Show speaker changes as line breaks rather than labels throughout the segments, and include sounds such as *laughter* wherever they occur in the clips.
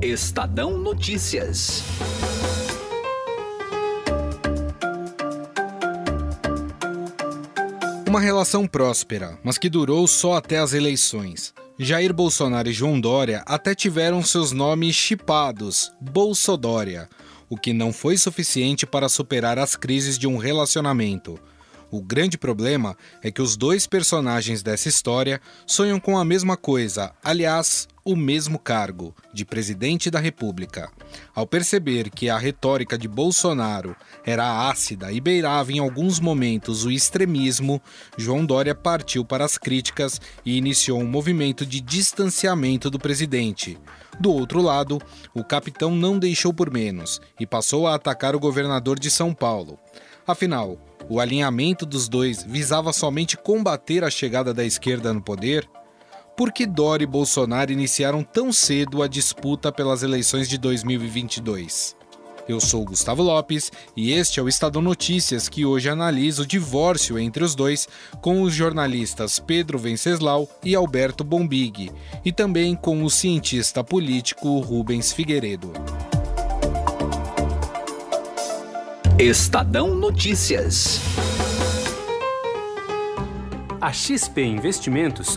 Estadão Notícias.
Uma relação próspera, mas que durou só até as eleições. Jair Bolsonaro e João Dória até tiveram seus nomes chipados, Bolsodória, o que não foi suficiente para superar as crises de um relacionamento. O grande problema é que os dois personagens dessa história sonham com a mesma coisa, aliás, o mesmo cargo, de presidente da República. Ao perceber que a retórica de Bolsonaro era ácida e beirava em alguns momentos o extremismo, João Dória partiu para as críticas e iniciou um movimento de distanciamento do presidente. Do outro lado, o capitão não deixou por menos e passou a atacar o governador de São Paulo. Afinal, o alinhamento dos dois visava somente combater a chegada da esquerda no poder? Por que Dória e Bolsonaro iniciaram tão cedo a disputa pelas eleições de 2022? Eu sou Gustavo Lopes e este é o Estado Notícias que hoje analisa o divórcio entre os dois com os jornalistas Pedro Venceslau e Alberto Bombig e também com o cientista político Rubens Figueiredo.
Estadão Notícias.
A XP Investimentos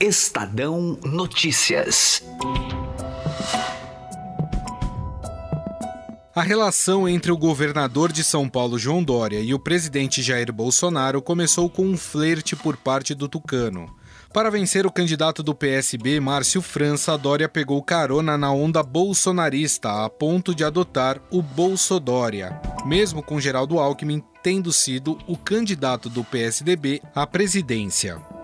Estadão Notícias.
A relação entre o governador de São Paulo, João Dória, e o presidente Jair Bolsonaro começou com um flerte por parte do Tucano. Para vencer o candidato do PSB, Márcio França, Dória pegou carona na onda bolsonarista a ponto de adotar o Bolsodória, mesmo com Geraldo Alckmin tendo sido o candidato do PSDB à presidência.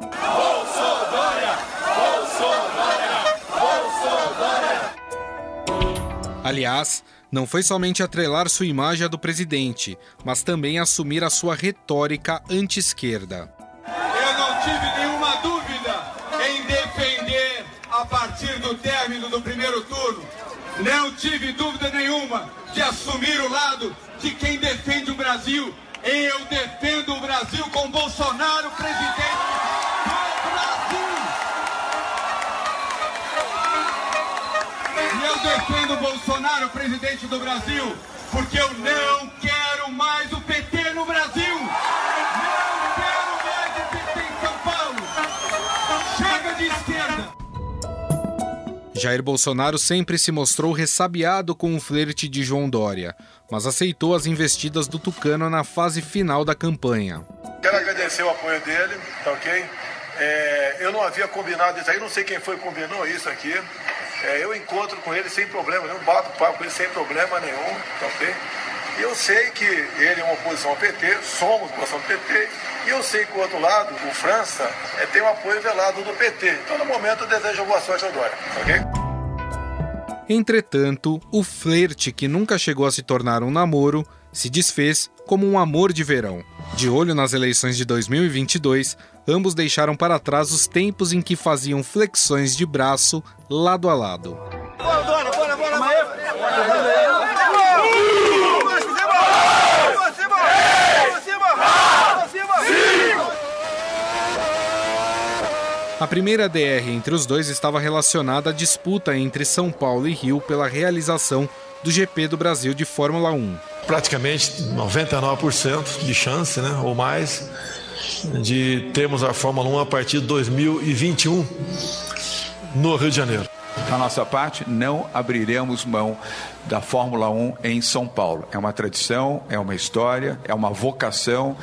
Aliás, não foi somente atrelar sua imagem à do presidente, mas também assumir a sua retórica anti-esquerda.
Eu não tive nenhuma dúvida em defender a partir do término do primeiro turno. Não tive dúvida nenhuma de assumir o lado de quem defende o Brasil. Eu defendo o Brasil com Bolsonaro presidente. Eu defendo Bolsonaro, presidente do Brasil, porque eu não quero mais o PT no Brasil. Não quero mais o PT em São Paulo. Chega de esquerda.
Jair Bolsonaro sempre se mostrou ressabiado com o flerte de João Dória, mas aceitou as investidas do Tucano na fase final da campanha.
Quero agradecer o apoio dele, tá ok? É, eu não havia combinado isso aí, não sei quem foi que combinou isso aqui. É, eu encontro com ele sem problema nenhum, bato papo com ele sem problema nenhum, tá ok? E eu sei que ele é uma oposição ao PT, somos oposição ao PT, e eu sei que o outro lado, o França, é, tem um apoio velado do PT. Então, no momento, eu desejo boa sorte ao Dória, tá ok?
Entretanto, o flerte, que nunca chegou a se tornar um namoro, se desfez como um amor de verão. De olho nas eleições de 2022, ambos deixaram para trás os tempos em que faziam flexões de braço lado a lado. A primeira DR entre os dois estava relacionada à disputa entre São Paulo e Rio pela realização do GP do Brasil de Fórmula 1.
Praticamente 99% de chance, né, ou mais, de termos a Fórmula 1 a partir de 2021 no Rio de Janeiro.
Da nossa parte, não abriremos mão da Fórmula 1 em São Paulo. É uma tradição, é uma história, é uma vocação.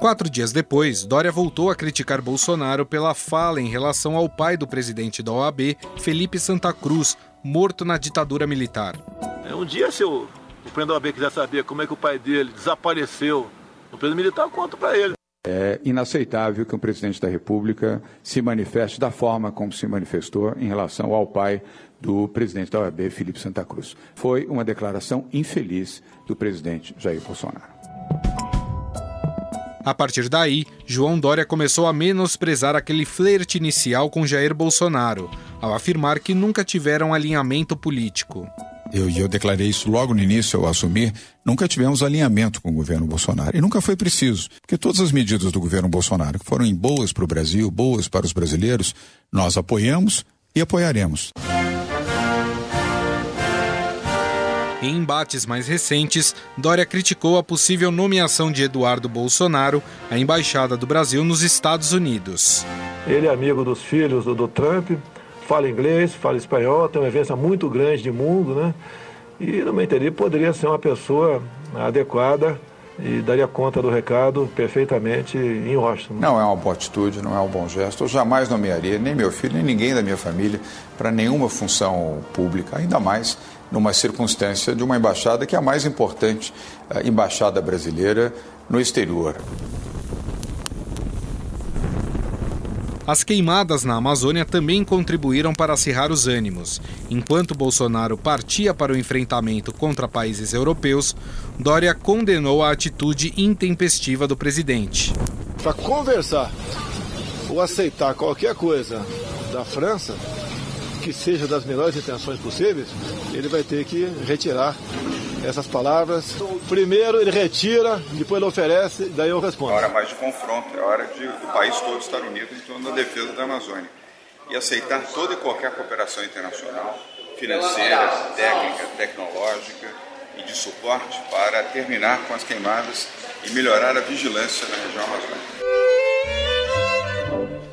Quatro dias depois, Dória voltou a criticar Bolsonaro pela fala em relação ao pai do presidente da OAB, Felipe Santa Cruz, morto na ditadura militar.
Um dia, se o, o presidente da OAB quiser saber como é que o pai dele desapareceu preso militar, eu conto para ele.
É inaceitável que um presidente da República se manifeste da forma como se manifestou em relação ao pai do presidente da OAB, Felipe Santa Cruz. Foi uma declaração infeliz do presidente Jair Bolsonaro.
A partir daí, João Dória começou a menosprezar aquele flerte inicial com Jair Bolsonaro, ao afirmar que nunca tiveram alinhamento político.
Eu, eu declarei isso logo no início ao assumir. Nunca tivemos alinhamento com o governo Bolsonaro. E nunca foi preciso, porque todas as medidas do governo Bolsonaro que foram boas para o Brasil, boas para os brasileiros, nós apoiamos e apoiaremos.
Em embates mais recentes, Dória criticou a possível nomeação de Eduardo Bolsonaro à embaixada do Brasil nos Estados Unidos.
Ele é amigo dos filhos do, do Trump, fala inglês, fala espanhol, tem uma vivência muito grande de mundo, né? E, no meu entender, poderia ser uma pessoa adequada e daria conta do recado perfeitamente em Washington.
Não é uma boa atitude, não é um bom gesto. Eu jamais nomearia nem meu filho, nem ninguém da minha família para nenhuma função pública, ainda mais numa circunstância de uma embaixada que é a mais importante a embaixada brasileira no exterior.
As queimadas na Amazônia também contribuíram para acirrar os ânimos. Enquanto Bolsonaro partia para o enfrentamento contra países europeus, Dória condenou a atitude intempestiva do presidente.
Para conversar ou aceitar qualquer coisa da França, que seja das melhores intenções possíveis, ele vai ter que retirar essas palavras. Primeiro ele retira, depois ele oferece, daí eu respondo.
É hora mais de confronto, é hora de o país todo estar unido em torno da defesa da Amazônia e aceitar toda e qualquer cooperação internacional, financeira, técnica, tecnológica e de suporte para terminar com as queimadas e melhorar a vigilância na região amazônica.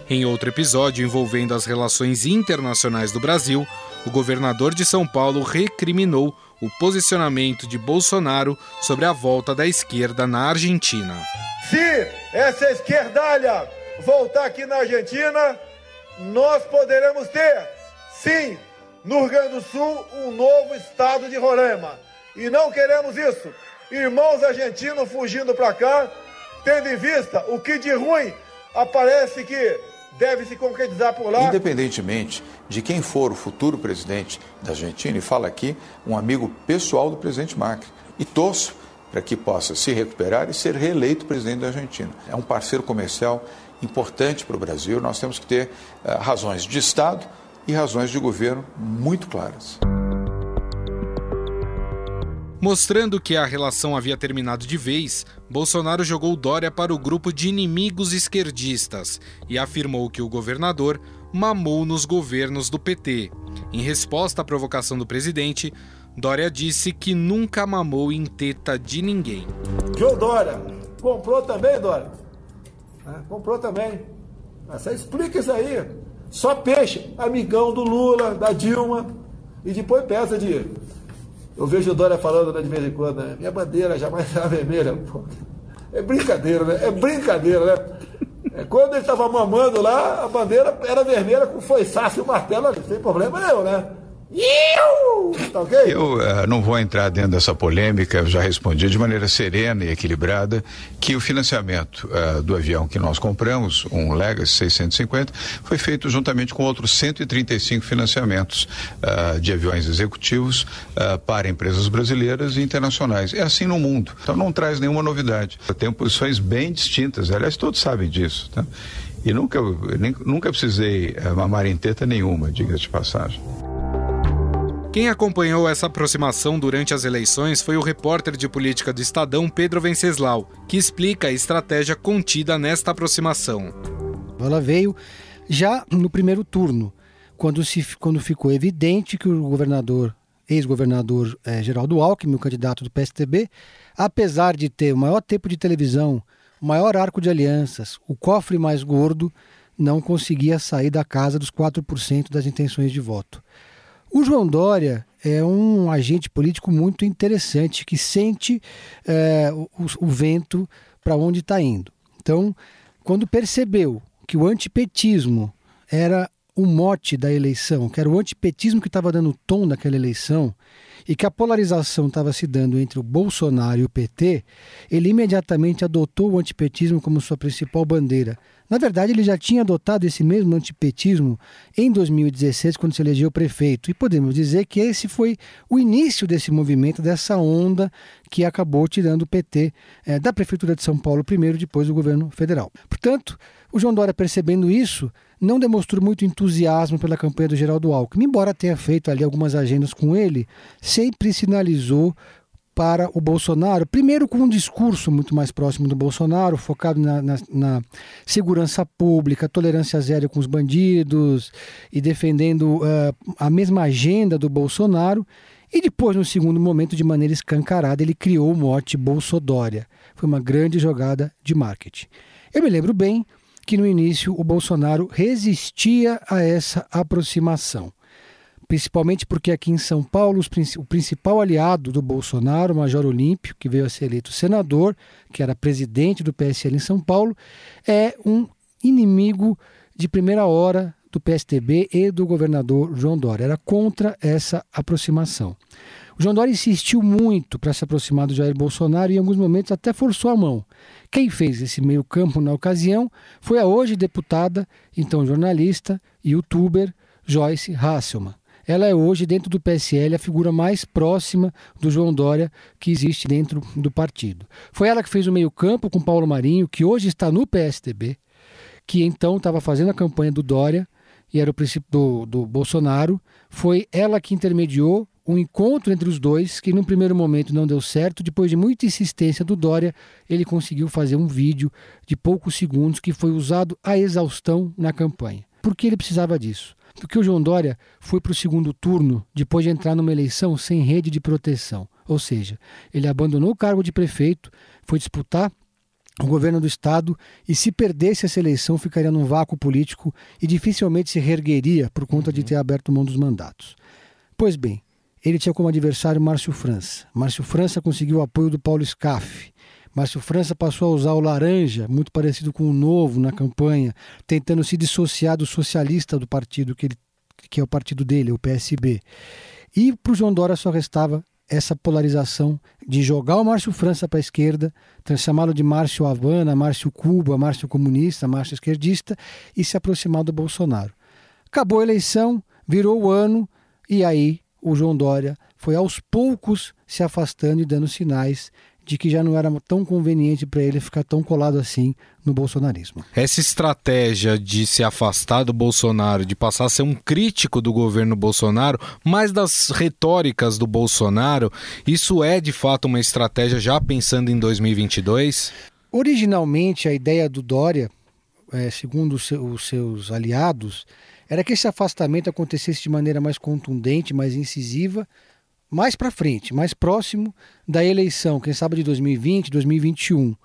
Em outro episódio envolvendo as relações internacionais do Brasil, o governador de São Paulo recriminou o posicionamento de Bolsonaro sobre a volta da esquerda na Argentina.
Se essa esquerdalha voltar aqui na Argentina, nós poderemos ter, sim, no Rio Grande do Sul, um novo estado de Roraima. E não queremos isso. Irmãos argentinos fugindo para cá, tendo em vista o que de ruim aparece que deve se concretizar por lá.
Independentemente de quem for o futuro presidente da Argentina, e fala aqui um amigo pessoal do presidente Macri, e torço para que possa se recuperar e ser reeleito presidente da Argentina. É um parceiro comercial importante para o Brasil. Nós temos que ter uh, razões de Estado e razões de governo muito claras.
Mostrando que a relação havia terminado de vez, Bolsonaro jogou Dória para o grupo de inimigos esquerdistas e afirmou que o governador mamou nos governos do PT. Em resposta à provocação do presidente, Dória disse que nunca mamou em teta de ninguém.
João Dória, comprou também, Dória? É, comprou também. Você explica isso aí. Só peixe, amigão do Lula, da Dilma, e depois peça de eu vejo o Dória falando né, de vez em quando, né? minha bandeira jamais será vermelha. Pô. É brincadeira, né? É brincadeira, né? É, quando ele estava mamando lá, a bandeira era vermelha com foiçaço e martelo, sem problema nenhum, né? Tá okay?
Eu uh, não vou entrar dentro dessa polêmica, eu já respondi de maneira serena e equilibrada que o financiamento uh, do avião que nós compramos, um Legacy 650, foi feito juntamente com outros 135 financiamentos uh, de aviões executivos para empresas brasileiras e internacionais. É assim no mundo. Então não traz nenhuma novidade. Tem posições bem distintas, aliás, todos sabem disso. Tá? E nunca, nem, nunca precisei mamar em teta nenhuma, diga de passagem.
Quem acompanhou essa aproximação durante as eleições foi o repórter de política do Estadão Pedro Venceslau, que explica a estratégia contida nesta aproximação.
Ela veio já no primeiro turno, quando, se, quando ficou evidente que o governador, ex-governador é, Geraldo Alckmin, o candidato do PSTB, apesar de ter o maior tempo de televisão, o maior arco de alianças, o cofre mais gordo, não conseguia sair da casa dos 4% das intenções de voto. O João Dória é um agente político muito interessante que sente é, o, o vento para onde está indo. Então, quando percebeu que o antipetismo era o mote da eleição, que era o antipetismo que estava dando tom naquela eleição, e que a polarização estava se dando entre o Bolsonaro e o PT, ele imediatamente adotou o antipetismo como sua principal bandeira. Na verdade, ele já tinha adotado esse mesmo antipetismo em 2016, quando se elegeu prefeito. E podemos dizer que esse foi o início desse movimento, dessa onda que acabou tirando o PT eh, da Prefeitura de São Paulo primeiro, depois do governo federal. Portanto, o João Dória, percebendo isso, não demonstrou muito entusiasmo pela campanha do Geraldo Alckmin, embora tenha feito ali algumas agendas com ele, sempre sinalizou para o Bolsonaro, primeiro com um discurso muito mais próximo do Bolsonaro, focado na, na, na, segurança pública, tolerância zero com os bandidos e defendendo uh, a mesma agenda do Bolsonaro. E depois, no segundo momento, de maneira escancarada, ele criou o mote Bolsodória. Foi uma grande jogada de marketing. Eu me lembro bem que no início o Bolsonaro resistia a essa aproximação. Principalmente porque aqui em São Paulo o principal aliado do Bolsonaro, o Major Olímpio, que veio a ser eleito senador, que era presidente do PSL em São Paulo, é um inimigo de primeira hora do PSTB e do governador João Dória. Era contra essa aproximação. O João Dória insistiu muito para se aproximar do Jair Bolsonaro e em alguns momentos até forçou a mão. Quem fez esse meio-campo na ocasião foi a hoje deputada, então jornalista e youtuber Joyce Hasselman. Ela é hoje, dentro do PSL, a figura mais próxima do João Dória que existe dentro do partido. Foi ela que fez o meio-campo com Paulo Marinho, que hoje está no PSDB, que então estava fazendo a campanha do Dória e era o princípio do, do Bolsonaro. Foi ela que intermediou um encontro entre os dois que num primeiro momento não deu certo, depois de muita insistência do Dória, ele conseguiu fazer um vídeo de poucos segundos que foi usado a exaustão na campanha. Por que ele precisava disso? Porque o João Dória foi para o segundo turno depois de entrar numa eleição sem rede de proteção. Ou seja, ele abandonou o cargo de prefeito, foi disputar o governo do estado e se perdesse essa eleição ficaria num vácuo político e dificilmente se reergueria por conta de ter aberto mão dos mandatos. Pois bem, ele tinha como adversário Márcio França. Márcio França conseguiu o apoio do Paulo Scaff. Márcio França passou a usar o laranja, muito parecido com o novo na campanha, tentando se dissociar do socialista do partido que, ele, que é o partido dele, o PSB. E para o João Dória só restava essa polarização de jogar o Márcio França para a esquerda, chamá-lo de Márcio Havana, Márcio Cuba, Márcio comunista, Márcio esquerdista e se aproximar do Bolsonaro. Acabou a eleição, virou o ano e aí o João Dória foi aos poucos se afastando e dando sinais de que já não era tão conveniente para ele ficar tão colado assim no bolsonarismo.
Essa estratégia de se afastar do Bolsonaro, de passar a ser um crítico do governo Bolsonaro, mais das retóricas do Bolsonaro, isso é de fato uma estratégia já pensando em 2022?
Originalmente, a ideia do Dória, é, segundo os seus aliados, era que esse afastamento acontecesse de maneira mais contundente, mais incisiva, mais para frente, mais próximo da eleição, quem sabe de 2020, 2021.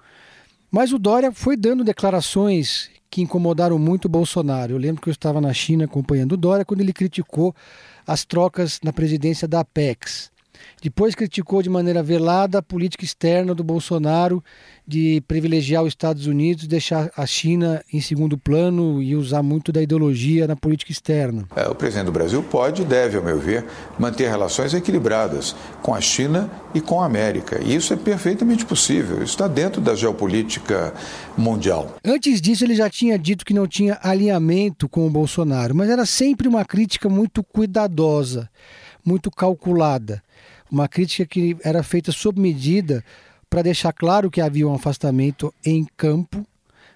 Mas o Dória foi dando declarações que incomodaram muito o Bolsonaro. Eu lembro que eu estava na China acompanhando o Dória quando ele criticou as trocas na presidência da Apex. Depois criticou de maneira velada a política externa do Bolsonaro de privilegiar os Estados Unidos, deixar a China em segundo plano e usar muito da ideologia na política externa.
É, o presidente do Brasil pode e deve, ao meu ver, manter relações equilibradas com a China e com a América. E isso é perfeitamente possível. Isso está dentro da geopolítica mundial.
Antes disso, ele já tinha dito que não tinha alinhamento com o Bolsonaro, mas era sempre uma crítica muito cuidadosa, muito calculada uma crítica que era feita sob medida para deixar claro que havia um afastamento em campo,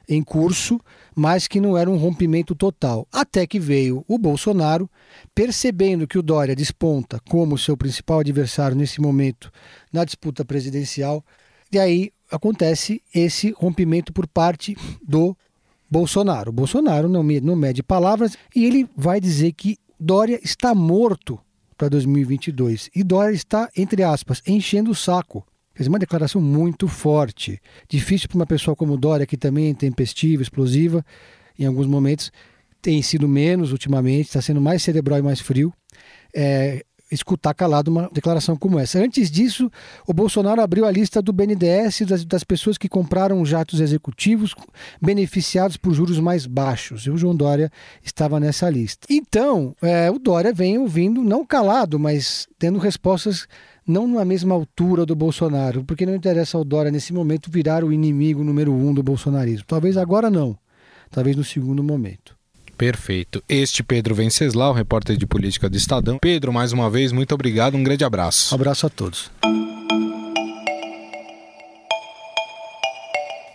em curso, mas que não era um rompimento total. Até que veio o Bolsonaro, percebendo que o Dória desponta como seu principal adversário nesse momento na disputa presidencial, e aí acontece esse rompimento por parte do Bolsonaro. O Bolsonaro não, mede palavras e ele vai dizer que Dória está morto para 2022. E Dória está, entre aspas, enchendo o saco. Fez uma declaração muito forte. Difícil para uma pessoa como Dória, que também é tempestiva, explosiva, em alguns momentos, tem sido menos ultimamente, está sendo mais cerebral e mais frio. É, escutar calado uma declaração como essa. Antes disso, o Bolsonaro abriu a lista do BNDES das, das pessoas que compraram jatos executivos beneficiados por juros mais baixos. E o João Dória estava nessa lista. Então, é, o Dória vem ouvindo, não calado, mas tendo respostas não na mesma altura do Bolsonaro, porque não interessa ao Dória nesse momento virar o inimigo número um do bolsonarismo. Talvez agora não, talvez no segundo momento.
Perfeito. Este Pedro Venceslau, repórter de política do Estadão. Pedro, mais uma vez, muito obrigado. Um grande abraço.
Um abraço a todos.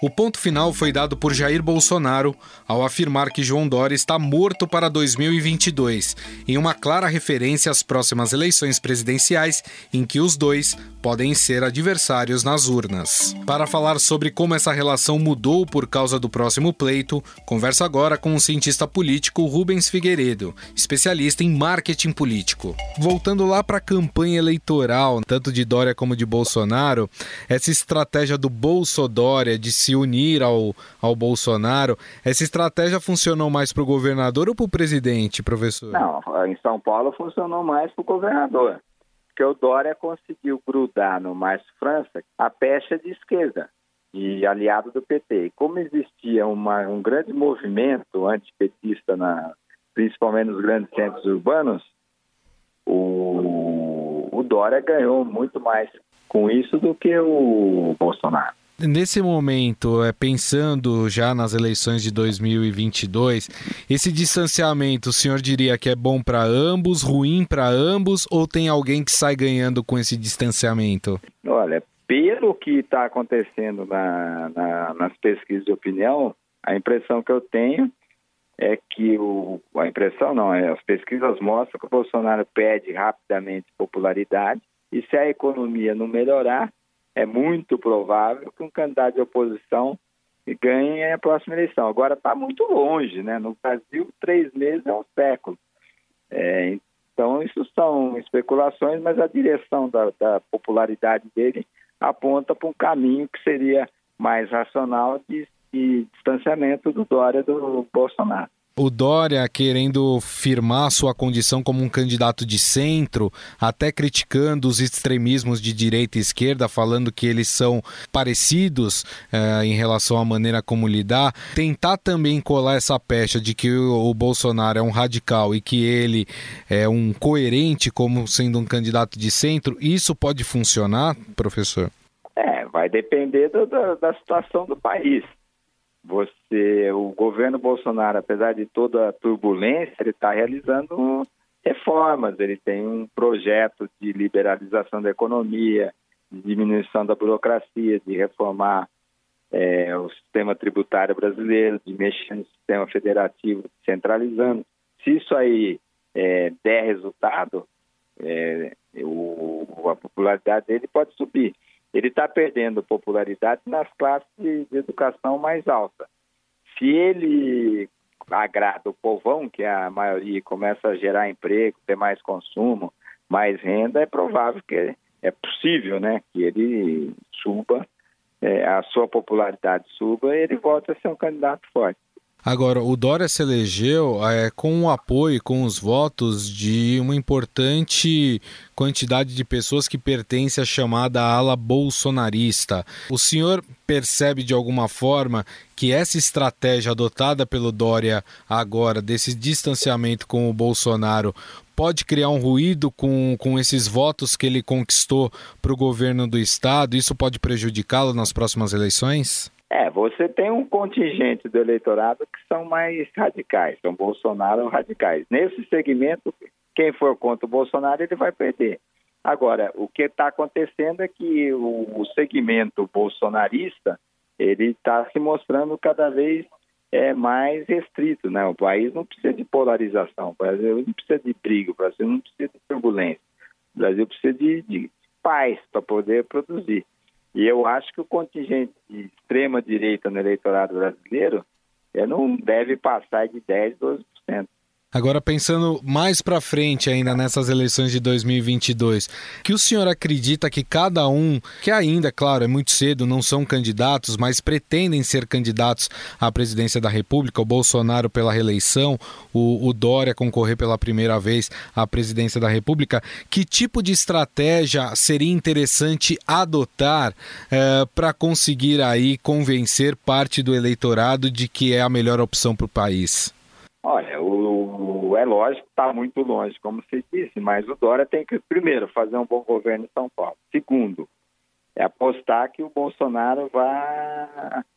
O ponto final foi dado por Jair Bolsonaro ao afirmar que João Dória está morto para 2022, em uma clara referência às próximas eleições presidenciais, em que os dois podem ser adversários nas urnas. Para falar sobre como essa relação mudou por causa do próximo pleito, converso agora com o cientista político Rubens Figueiredo, especialista em marketing político. Voltando lá para a campanha eleitoral, tanto de Dória como de Bolsonaro, essa estratégia do Bolsodória de se unir ao, ao Bolsonaro. Essa estratégia funcionou mais para o governador ou para o presidente, professor?
Não, em São Paulo funcionou mais para o governador. Porque o Dória conseguiu grudar no Márcio França a pecha de esquerda, de aliado do PT. E como existia uma, um grande movimento antipetista, na, principalmente nos grandes centros urbanos, o, o Dória ganhou muito mais com isso do que o Bolsonaro.
Nesse momento, é, pensando já nas eleições de 2022, esse distanciamento, o senhor diria que é bom para ambos, ruim para ambos, ou tem alguém que sai ganhando com esse distanciamento?
Olha, pelo que está acontecendo na, na, nas pesquisas de opinião, a impressão que eu tenho é que o, a impressão não, é, as pesquisas mostram que o Bolsonaro perde rapidamente popularidade e se a economia não melhorar, é muito provável que um candidato de oposição ganhe a próxima eleição. Agora está muito longe, né? No Brasil, três meses é um século. É, então, isso são especulações, mas a direção da, da popularidade dele aponta para um caminho que seria mais racional de, de distanciamento do Dória do Bolsonaro
o Dória querendo firmar sua condição como um candidato de centro, até criticando os extremismos de direita e esquerda, falando que eles são parecidos eh, em relação à maneira como lidar, tentar também colar essa pecha de que o, o Bolsonaro é um radical e que ele é um coerente como sendo um candidato de centro, isso pode funcionar, professor?
É, vai depender do, da, da situação do país. Você, o governo Bolsonaro, apesar de toda a turbulência, ele está realizando reformas. Ele tem um projeto de liberalização da economia, de diminuição da burocracia, de reformar é, o sistema tributário brasileiro, de mexer no sistema federativo, centralizando. Se isso aí é, der resultado, é, o, a popularidade dele pode subir ele está perdendo popularidade nas classes de, educação mais alta. Se ele agrada o povão, que é a maioria começa a gerar emprego, ter mais consumo, mais renda, é provável que é possível, né, que ele suba, é, a sua popularidade suba e ele volte a ser um candidato forte.
Agora, o Dória se elegeu é, com o apoio, com os votos de uma importante quantidade de pessoas que pertencem à chamada ala bolsonarista. O senhor percebe de alguma forma que essa estratégia adotada pelo Dória agora, desse distanciamento com o Bolsonaro, pode criar um ruído com, com esses votos que ele conquistou para o governo do Estado? Isso pode prejudicá-lo nas próximas eleições?
É, você tem um contingente do eleitorado que são mais radicais, são Bolsonaro radicais. Nesse segmento, quem for contra o Bolsonaro, ele vai perder. Agora, o que está acontecendo é que o, segmento bolsonarista ele está se mostrando cada vez é, mais restrito. Né? O país não precisa de polarização, o Brasil não precisa de briga, o Brasil não precisa de turbulência, o Brasil precisa de, de paz para poder produzir. E eu acho que o contingente de extrema direita no eleitorado brasileiro é, não deve passar de 10, 12%.
Agora pensando mais para frente ainda nessas eleições de 2022, que o senhor acredita que cada um, que ainda, claro, é muito cedo, não são candidatos, mas pretendem ser candidatos à presidência da República, o Bolsonaro pela reeleição, o, o Dória concorrer pela primeira vez à presidência da República, que tipo de estratégia seria interessante adotar eh, para conseguir aí convencer parte do eleitorado de que é a melhor opção para o país?
É lógico está muito longe, como você disse, mas o Dória tem que, primeiro, fazer um bom governo em São Paulo. Segundo, é apostar que o Bolsonaro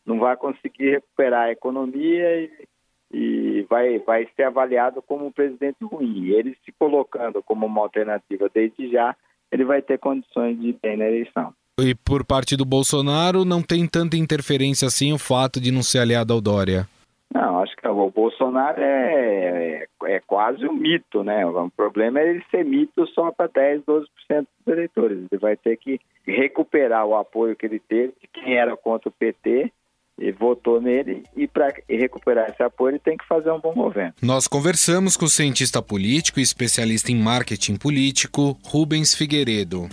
não vai conseguir recuperar a economia e, e vai, vai ser avaliado como um presidente ruim. Ele se colocando como uma alternativa desde já, ele vai ter condições de ir bem na eleição.
E por parte do Bolsonaro, não tem tanta interferência assim o fato de não ser aliado ao Dória?
Não, acho que o Bolsonaro é, é, é, quase um mito, né? O problema é ele ser mito só para 10, 12% dos eleitores. Ele vai ter que recuperar o apoio que ele teve de quem era contra o PT e votou nele e para recuperar esse apoio ele tem que fazer um bom governo.
Nós conversamos com o cientista político e especialista em marketing político Rubens Figueiredo.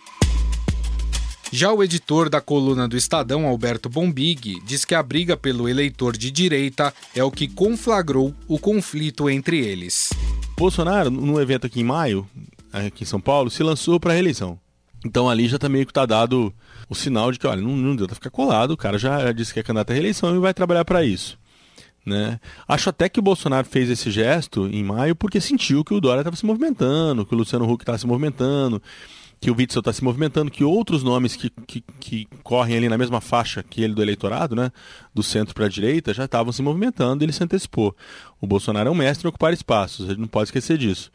Já o editor da coluna do Estadão, Alberto Bombig, diz que a briga pelo eleitor de direita é o que conflagrou o conflito entre eles.
Bolsonaro, num evento aqui em maio, aqui em São Paulo, se lançou para a reeleição. Então ali já tá meio que tá dado o sinal de que, olha, não, não deu pra ficar colado, o cara já disse que é candidato à reeleição e vai trabalhar para isso. Né? Acho até que o Bolsonaro fez esse gesto em maio porque sentiu que o Dória estava se movimentando, que o Luciano Huck estava se movimentando que o Witzel está se movimentando, que outros nomes que, que, que, correm ali na mesma faixa que ele do eleitorado, né, do centro para a direita, já estavam se movimentando e ele se antecipou. O Bolsonaro é um mestre em ocupar espaços, a gente não pode esquecer disso.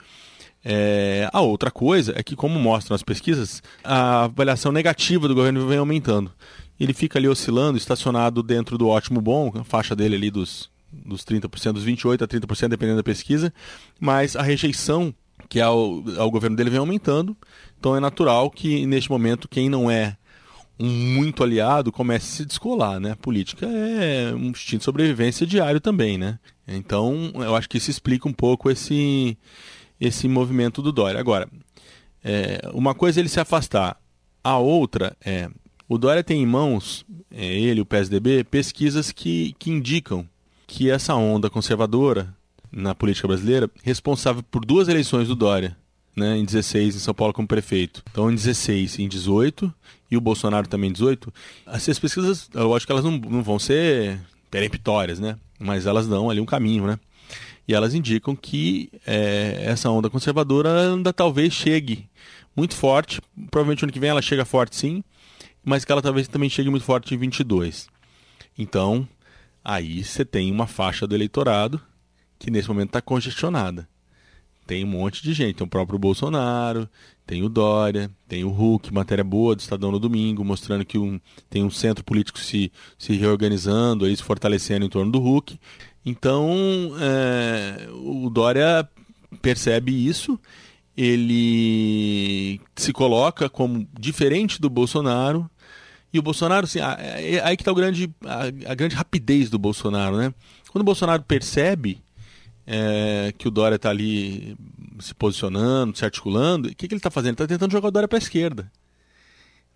É, a outra coisa é que, como mostram as pesquisas, a avaliação negativa do governo vem aumentando. Ele fica ali oscilando, estacionado dentro do ótimo bom, a faixa dele ali dos, dos 30%, dos 28% a 30%, dependendo da pesquisa, mas a rejeição que ao, ao governo dele vem aumentando. Então é natural que, neste momento, quem não é um muito aliado comece a se descolar, né? Política é um instinto de sobrevivência diário também, né? Então, eu acho que isso explica um pouco esse, esse movimento do Dória. Agora, é, uma coisa é ele se afastar, a outra é o Dória tem em mãos, é, ele, o PSDB, pesquisas que, que indicam que essa onda conservadora na política brasileira, responsável por duas eleições do Dória, né, em 16 em São Paulo como prefeito. Então em 16 e em 18 e o Bolsonaro também em 18. Essas pesquisas, eu acho que elas não, não vão ser peremptórias, né? Mas elas dão ali um caminho, né? E elas indicam que é, essa onda conservadora ainda talvez chegue muito forte. Provavelmente ano que vem ela chega forte sim, mas que ela talvez também chegue muito forte em 22. Então, aí você tem uma faixa do eleitorado que nesse momento está congestionada. Tem um monte de gente, tem o próprio Bolsonaro, tem o Dória, tem o Huck, matéria boa do Estadão no domingo, mostrando que um, tem um centro político se, se reorganizando, aí, se fortalecendo em torno do Huck. Então, é, o Dória percebe isso, ele se coloca como diferente do Bolsonaro, e o Bolsonaro, assim, aí que está a, a grande rapidez do Bolsonaro, né? Quando o Bolsonaro percebe é, que o Dória está ali se posicionando, se articulando. O que, que ele está fazendo? Ele está tentando jogar o Dória para a esquerda.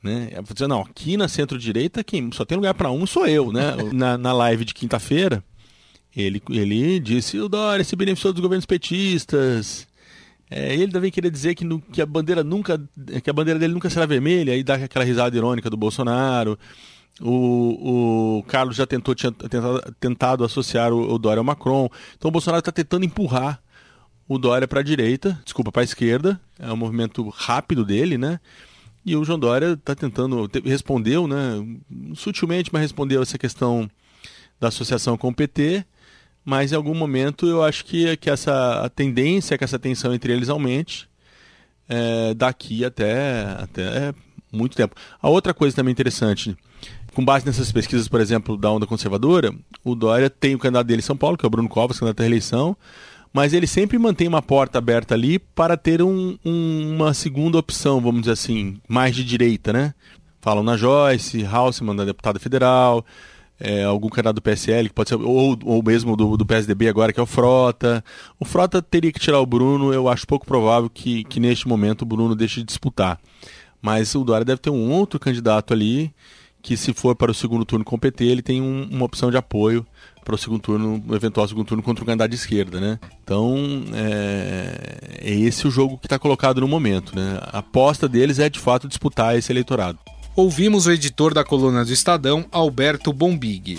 Né? É, dizendo, não, aqui na centro-direita quem só tem lugar para um sou eu. Né? *laughs* na, na live de quinta-feira, ele, ele disse: o Dória se beneficiou dos governos petistas. É, ele também queria dizer que, no, que a bandeira nunca que a bandeira dele nunca será vermelha, aí dá aquela risada irônica do Bolsonaro. O, o Carlos já tentou, tinha tentado, tentado associar o, o, Dória ao Macron. Então o Bolsonaro está tentando empurrar o Dória para a direita, desculpa, para a esquerda. É um movimento rápido dele, né? E o João Dória está tentando, respondeu, né? Sutilmente, mas respondeu essa questão da associação com o PT. Mas em algum momento eu acho que, que essa a tendência, que essa tensão entre eles aumente é, daqui até, até muito tempo. A outra coisa também interessante com base nessas pesquisas, por exemplo, da onda conservadora, o Dória tem o candidato dele em São Paulo, que é o Bruno Covas, candidato à reeleição, mas ele sempre mantém uma porta aberta ali para ter um, um, uma segunda opção, vamos dizer assim, mais de direita, né? Falam na Joyce, Hausmann, da deputada federal, é, algum candidato do PSL, que pode ser, ou, ou mesmo do, do PSDB agora, que é o Frota. O Frota teria que tirar o Bruno, eu acho pouco provável que, que neste momento o Bruno deixe de disputar. Mas o Dória deve ter um outro candidato ali que se for para o segundo turno com o PT, ele tem um, uma opção de apoio para o segundo turno, o eventual segundo turno contra o candidato de esquerda, né? Então é, é esse o jogo que está colocado no momento, né? A aposta deles é de fato disputar esse eleitorado.
Ouvimos o editor da coluna do Estadão, Alberto Bombig.